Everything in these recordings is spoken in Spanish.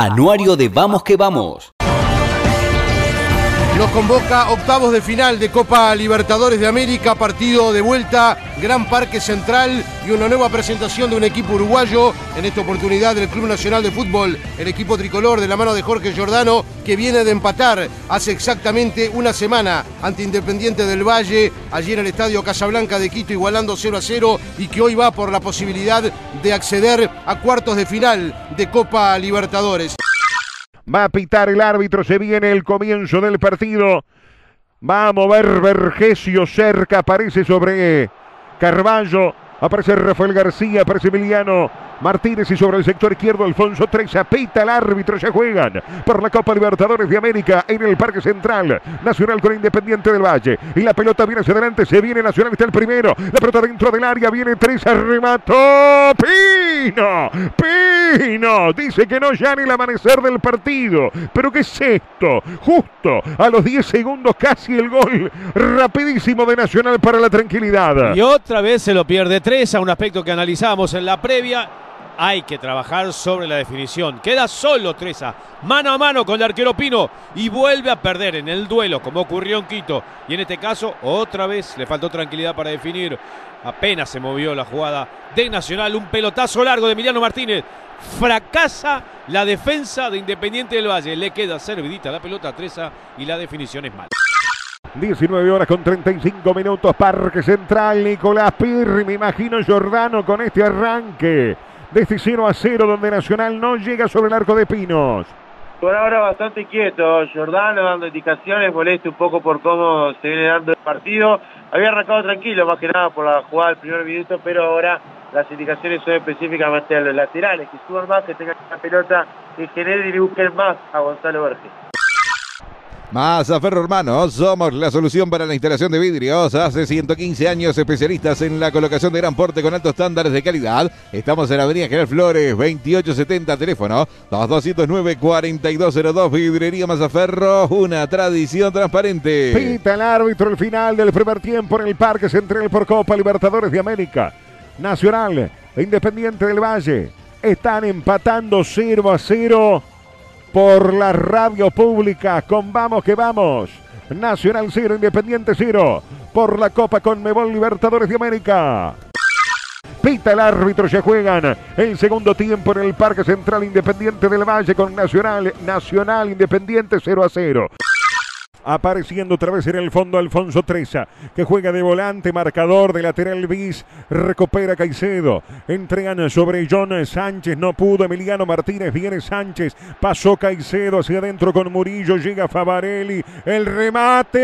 Anuario de Vamos que Vamos. Nos convoca octavos de final de Copa Libertadores de América, partido de vuelta, Gran Parque Central y una nueva presentación de un equipo uruguayo, en esta oportunidad del Club Nacional de Fútbol, el equipo tricolor de la mano de Jorge Giordano, que viene de empatar hace exactamente una semana ante Independiente del Valle, allí en el Estadio Casablanca de Quito, igualando 0 a 0 y que hoy va por la posibilidad de acceder a cuartos de final de Copa Libertadores. Va a pitar el árbitro, se viene el comienzo del partido. Va a mover Vergesio cerca, aparece sobre Carballo. Aparece Rafael García, aparece Emiliano Martínez y sobre el sector izquierdo Alfonso Treza. Pita el árbitro, se juegan por la Copa Libertadores de América en el Parque Central. Nacional con Independiente del Valle. Y la pelota viene hacia adelante, se viene Nacional, está el primero. La pelota dentro del área, viene Treza, remató. Pino, Pino. Dice que no ya ni el amanecer del partido. Pero ¿qué es esto? Justo a los 10 segundos casi el gol rapidísimo de Nacional para la tranquilidad. Y otra vez se lo pierde Treza, un aspecto que analizamos en la previa hay que trabajar sobre la definición. Queda solo Treza, mano a mano con el arquero Pino y vuelve a perder en el duelo, como ocurrió en Quito. Y en este caso, otra vez le faltó tranquilidad para definir. Apenas se movió la jugada de Nacional, un pelotazo largo de Emiliano Martínez. Fracasa la defensa de Independiente del Valle. Le queda servidita la pelota a Treza y la definición es mala. 19 horas con 35 minutos, Parque Central, Nicolás Pirri, me imagino Giordano con este arranque de este 0 a 0 donde Nacional no llega sobre el arco de Pinos. Por ahora bastante quieto, Jordano dando indicaciones, molesto un poco por cómo se viene dando el partido. Había arrancado tranquilo, más que nada por la jugada del primer minuto, pero ahora las indicaciones son específicamente a los laterales, que suban más, que tengan la pelota, que generen y busquen más a Gonzalo Verges. Ferro Hermanos, somos la solución para la instalación de vidrios. Hace 115 años especialistas en la colocación de gran porte con altos estándares de calidad. Estamos en la Avenida General Flores, 2870, teléfono 2209-4202, Vidrería Mazaferro, una tradición transparente. Pita el árbitro el final del primer tiempo en el Parque Central por Copa Libertadores de América. Nacional, Independiente del Valle, están empatando 0 a 0 por la radio pública con Vamos que Vamos. Nacional 0, Independiente 0 por la Copa Conmebol Libertadores de América. Pita el árbitro, se juegan el segundo tiempo en el Parque Central Independiente del Valle con Nacional, Nacional Independiente 0 a 0. Apareciendo otra vez en el fondo Alfonso Treza, que juega de volante, marcador de lateral bis, recupera Caicedo. Entregan sobre John Sánchez, no pudo. Emiliano Martínez, viene Sánchez, pasó Caicedo hacia adentro con Murillo, llega Favarelli, el remate.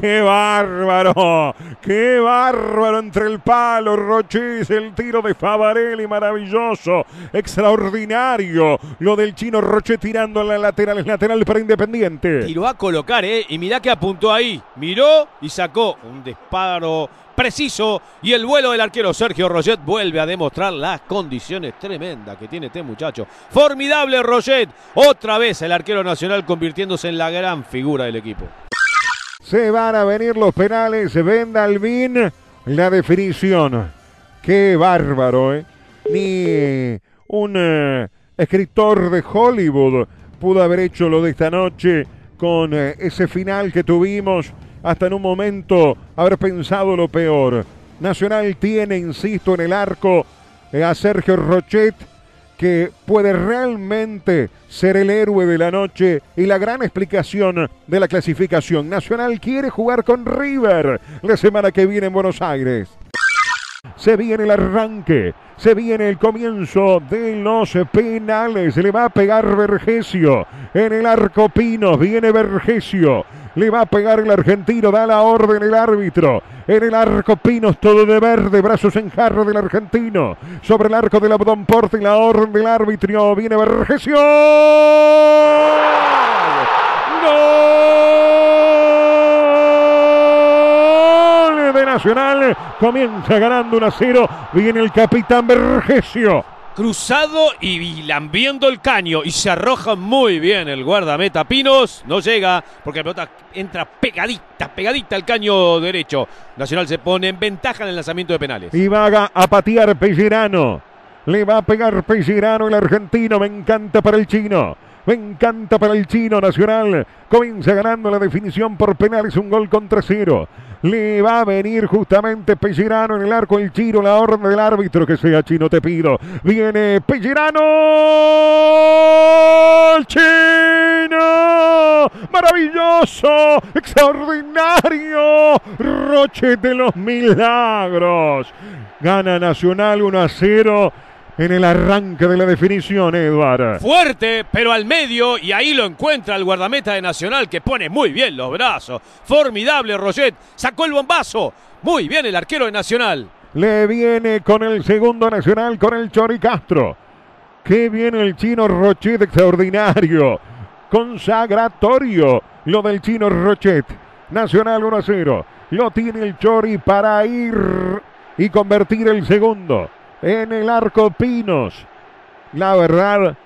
¡Qué bárbaro! ¡Qué bárbaro entre el palo, Rochis! El tiro de Favarelli, maravilloso, extraordinario. Lo del chino Roche tirando a la lateral, es lateral para Independiente. Tiró a colocar, ¿eh? Y mirá que apuntó ahí. Miró y sacó un disparo preciso. Y el vuelo del arquero Sergio Roget vuelve a demostrar las condiciones tremendas que tiene este muchacho. Formidable Roget. Otra vez el arquero nacional convirtiéndose en la gran figura del equipo. Se van a venir los penales. Venda Alvin la definición. Qué bárbaro, ¿eh? Ni un eh, escritor de Hollywood pudo haber hecho lo de esta noche con eh, ese final que tuvimos. Hasta en un momento haber pensado lo peor. Nacional tiene, insisto, en el arco eh, a Sergio Rochet que puede realmente ser el héroe de la noche y la gran explicación de la clasificación. Nacional quiere jugar con River la semana que viene en Buenos Aires. Se viene el arranque, se viene el comienzo de los penales. Le va a pegar Vergesio en el arco Pinos. Viene Vergesio. Le va a pegar el argentino, da la orden el árbitro. En el arco Pinos, todo de verde, brazos en jarro del argentino. Sobre el arco del Abdón Porte, la orden del árbitro. Viene Vergesio. Nacional. Comienza ganando 1 a 0. Viene el capitán Vergesio cruzado y lambiendo el caño y se arroja muy bien el guardameta Pinos. No llega porque la pelota entra pegadita, pegadita al caño derecho. Nacional se pone en ventaja en el lanzamiento de penales. Y va a patear Pellerano. Le va a pegar Pellerano el argentino. Me encanta para el chino. Me encanta para el chino nacional. Comienza ganando la definición por penales. Un gol contra cero. Le va a venir justamente Pellerano en el arco el chino. La orden del árbitro que sea chino, te pido. Viene Pellerano. ¡El chino! Maravilloso. Extraordinario. Roche de los milagros. Gana Nacional 1 a 0 en el arranque de la definición, Eduard. Fuerte, pero al medio, y ahí lo encuentra el guardameta de Nacional que pone muy bien los brazos. Formidable Roget, sacó el bombazo. Muy bien el arquero de Nacional. Le viene con el segundo Nacional, con el Chori Castro. Qué bien el chino Rochet, extraordinario. Consagratorio lo del chino Rochet. Nacional 1 a 0. Lo tiene el Chori para ir y convertir el segundo en el arco Pinos. La verdad,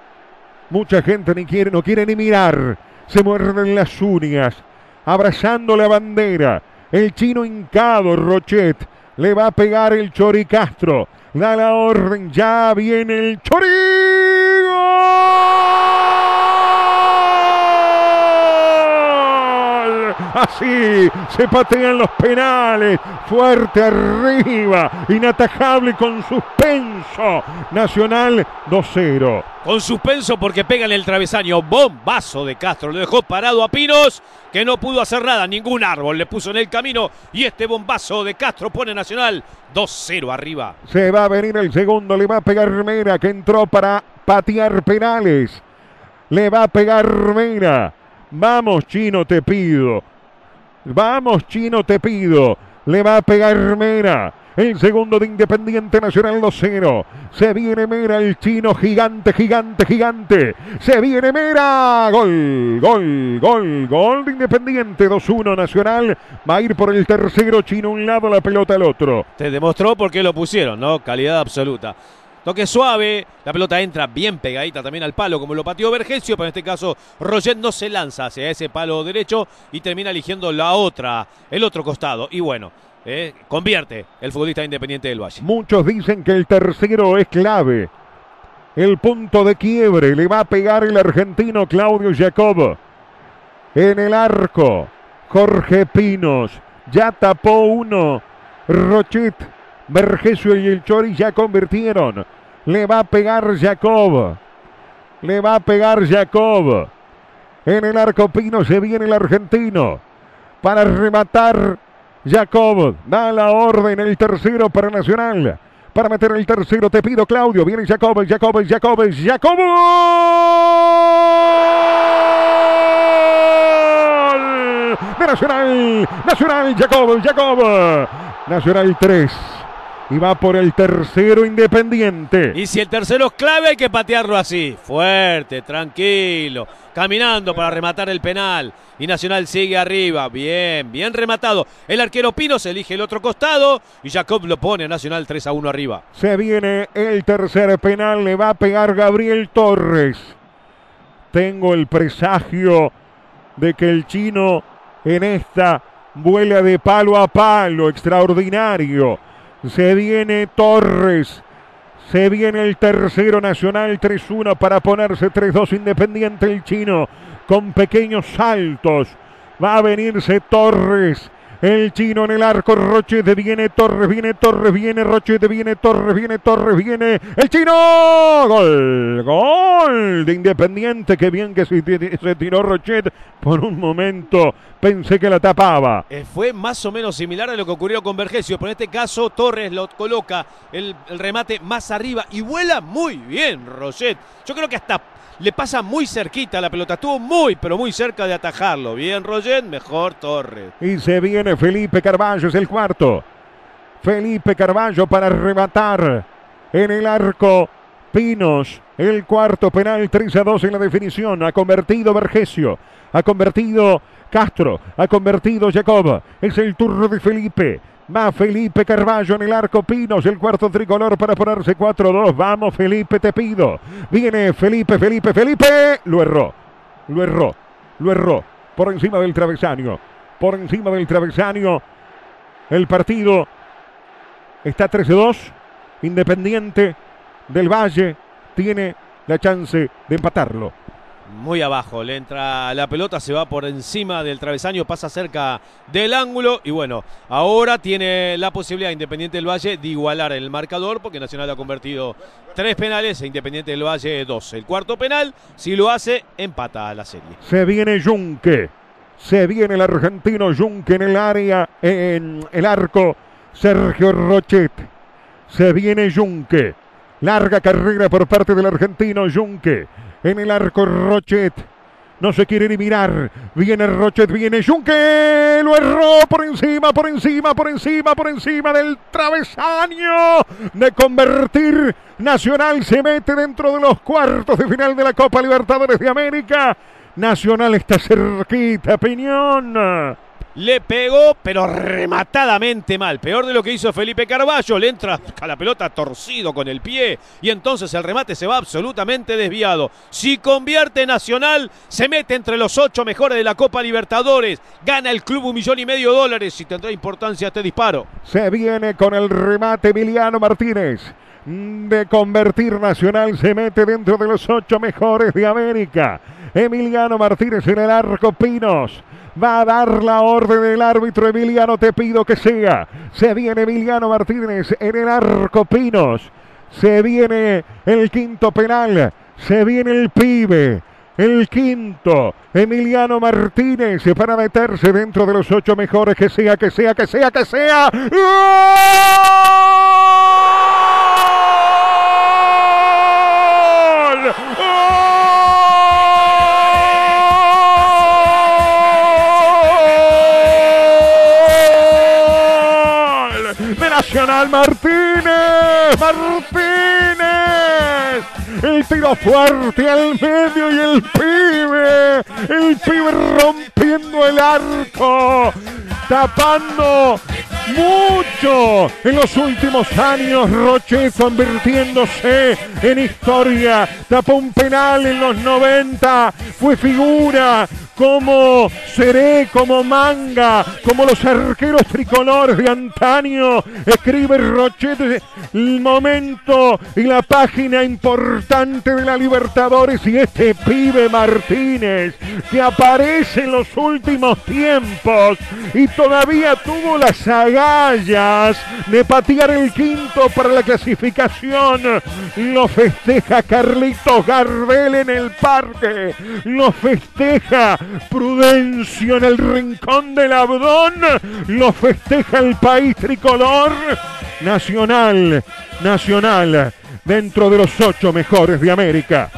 mucha gente ni quiere, no quiere ni mirar. Se muerden las uñas, abrazando la bandera. El chino hincado, Rochet. Le va a pegar el Chori Castro. Da la orden, ya viene el Chori. ¡Gol! Así se patean los penales. Fuerte arriba. Inatajable con suspenso. Nacional 2-0. Con suspenso porque pega en el travesaño. Bombazo de Castro. Lo dejó parado a Pinos, que no pudo hacer nada. Ningún árbol le puso en el camino. Y este bombazo de Castro pone Nacional 2-0 arriba. Se va a venir el segundo. Le va a pegar Mera, que entró para patear penales. Le va a pegar Mera. Vamos, Chino, te pido. Vamos, Chino, te pido. Le va a pegar Mera. El segundo de Independiente Nacional 2-0. Se viene Mera, el chino gigante, gigante, gigante. Se viene Mera. Gol, gol, gol, gol de Independiente. 2-1 Nacional. Va a ir por el tercero chino un lado, la pelota al otro. Te demostró por qué lo pusieron, ¿no? Calidad absoluta. Toque suave, la pelota entra bien pegadita también al palo, como lo pateó Vergesio, pero en este caso Roget no se lanza hacia ese palo derecho y termina eligiendo la otra, el otro costado. Y bueno, eh, convierte el futbolista independiente del Valle. Muchos dicen que el tercero es clave. El punto de quiebre le va a pegar el argentino Claudio Jacob. En el arco, Jorge Pinos. Ya tapó uno. Rochet, Vergesio y el Chori ya convirtieron. Le va a pegar Jacob. Le va a pegar Jacob. En el arco Pinos se viene el argentino. Para rematar Jacob. Da la orden el tercero para Nacional. Para meter el tercero te pido Claudio. Viene Jacob, Jacob, Jacob, Jacob. De Nacional. Nacional, Jacob, Jacob. Nacional 3 y va por el tercero independiente. Y si el tercero es clave, hay que patearlo así, fuerte, tranquilo, caminando para rematar el penal. Y Nacional sigue arriba, bien, bien rematado. El arquero Pino se elige el otro costado y Jacob lo pone a Nacional 3 a 1 arriba. Se viene el tercer penal, le va a pegar Gabriel Torres. Tengo el presagio de que el chino en esta vuela de palo a palo, extraordinario. Se viene Torres. Se viene el tercero nacional 3-1 para ponerse 3-2 independiente el chino con pequeños saltos. Va a venirse Torres. El chino en el arco, Rochete viene Torres, viene Torres, viene Rochete, viene Torres, viene Torres, viene el chino. Gol, gol de Independiente. Qué bien que se, tiró Rochet. Por un momento pensé que la tapaba. Eh, fue más o menos similar a lo que ocurrió con Vergesio, pero en este caso Torres lo coloca el, el remate más arriba y vuela muy bien Rochet. Yo creo que hasta le pasa muy cerquita la pelota. Estuvo muy, pero muy cerca de atajarlo. Bien, Roget, mejor Torres. Y se viene Felipe Carballo, es el cuarto. Felipe Carballo para rematar en el arco. Pinos, el cuarto penal, 3 a 2 en la definición. Ha convertido Vergesio, ha convertido Castro, ha convertido Jacob. Es el turno de Felipe. Va Felipe Carballo en el arco Pinos, el cuarto tricolor para ponerse 4-2. Vamos, Felipe, te pido. Viene Felipe, Felipe, Felipe. Lo erró, lo erró, lo erró. Por encima del travesaño, por encima del travesaño. El partido está 13-2. Independiente del Valle tiene la chance de empatarlo. Muy abajo, le entra la pelota, se va por encima del travesaño, pasa cerca del ángulo y bueno, ahora tiene la posibilidad Independiente del Valle de igualar el marcador porque Nacional ha convertido tres penales e Independiente del Valle dos. El cuarto penal, si lo hace, empata la serie. Se viene Junque, se viene el argentino Junque en el área, en el arco, Sergio Rochet, se viene Junque. Larga carrera por parte del argentino Junque. En el arco Rochet. No se quiere ni mirar. Viene Rochet, viene Junque. Lo erró por encima, por encima, por encima, por encima del travesaño. De convertir. Nacional se mete dentro de los cuartos de final de la Copa Libertadores de América. Nacional está cerquita, Piñón. Le pegó, pero rematadamente mal. Peor de lo que hizo Felipe Carballo. Le entra a la pelota torcido con el pie. Y entonces el remate se va absolutamente desviado. Si convierte Nacional, se mete entre los ocho mejores de la Copa Libertadores. Gana el club un millón y medio de dólares. Y tendrá importancia este disparo. Se viene con el remate Emiliano Martínez de convertir Nacional se mete dentro de los ocho mejores de América. Emiliano Martínez en el arco Pinos. Va a dar la orden del árbitro Emiliano, te pido que sea. Se viene Emiliano Martínez en el arco Pinos. Se viene el quinto penal. Se viene el pibe. El quinto, Emiliano Martínez, para meterse dentro de los ocho mejores. Que sea, que sea, que sea, que sea. Nacional Martínez. Martínez. El tiro fuerte al medio y el pibe. El pibe rompiendo el arco. Tapando mucho en los últimos años. Roche convirtiéndose en historia. Tapó un penal en los 90. Fue figura como Seré, como Manga, como los arqueros tricolores de antaño. Escribe Rochete el momento y la página importante de la Libertadores y este pibe Martínez que aparece en los últimos tiempos y todavía tuvo las agallas de patear el quinto para la clasificación. Lo festeja Carlitos Gardel en el parque. Lo festeja Prudencio en el rincón del Abdón. Lo festeja el país tricolor. Nacional, Nacional, dentro de los ocho mejores de América.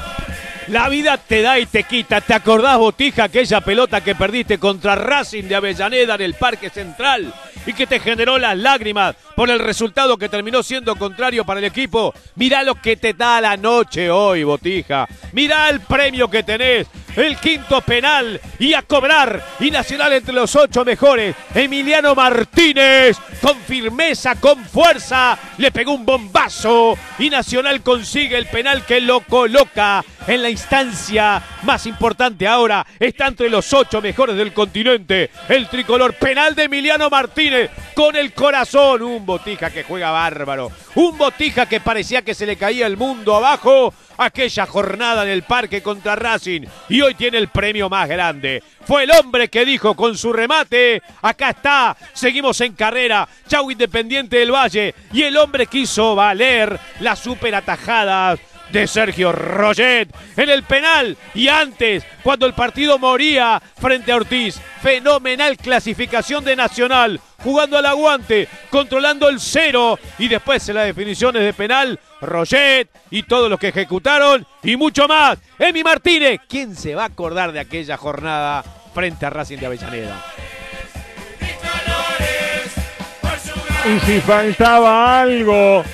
La vida te da y te quita. ¿Te acordás, Botija, aquella pelota que perdiste contra Racing de Avellaneda en el Parque Central? y que te generó las lágrimas por el resultado que terminó siendo contrario para el equipo. Mirá lo que te da la noche hoy, Botija. Mirá el premio que tenés. El quinto penal y a cobrar. Y Nacional entre los ocho mejores. Emiliano Martínez con firmeza, con fuerza. Le pegó un bombazo. Y Nacional consigue el penal que lo coloca en la instancia más importante ahora. Está entre los ocho mejores del continente. El tricolor penal de Emiliano Martínez con el corazón. Un botija que juega bárbaro. Un botija que parecía que se le caía el mundo abajo aquella jornada en el parque contra Racing y hoy tiene el premio más grande. Fue el hombre que dijo con su remate, acá está, seguimos en carrera, chau Independiente del Valle y el hombre quiso valer la super atajada de Sergio Roget en el penal y antes cuando el partido moría frente a Ortiz. Fenomenal clasificación de Nacional, jugando al aguante, controlando el cero y después en las definiciones de penal, Roget y todos los que ejecutaron y mucho más. Emi Martínez, ¿quién se va a acordar de aquella jornada frente a Racing de Avellaneda? Y si faltaba algo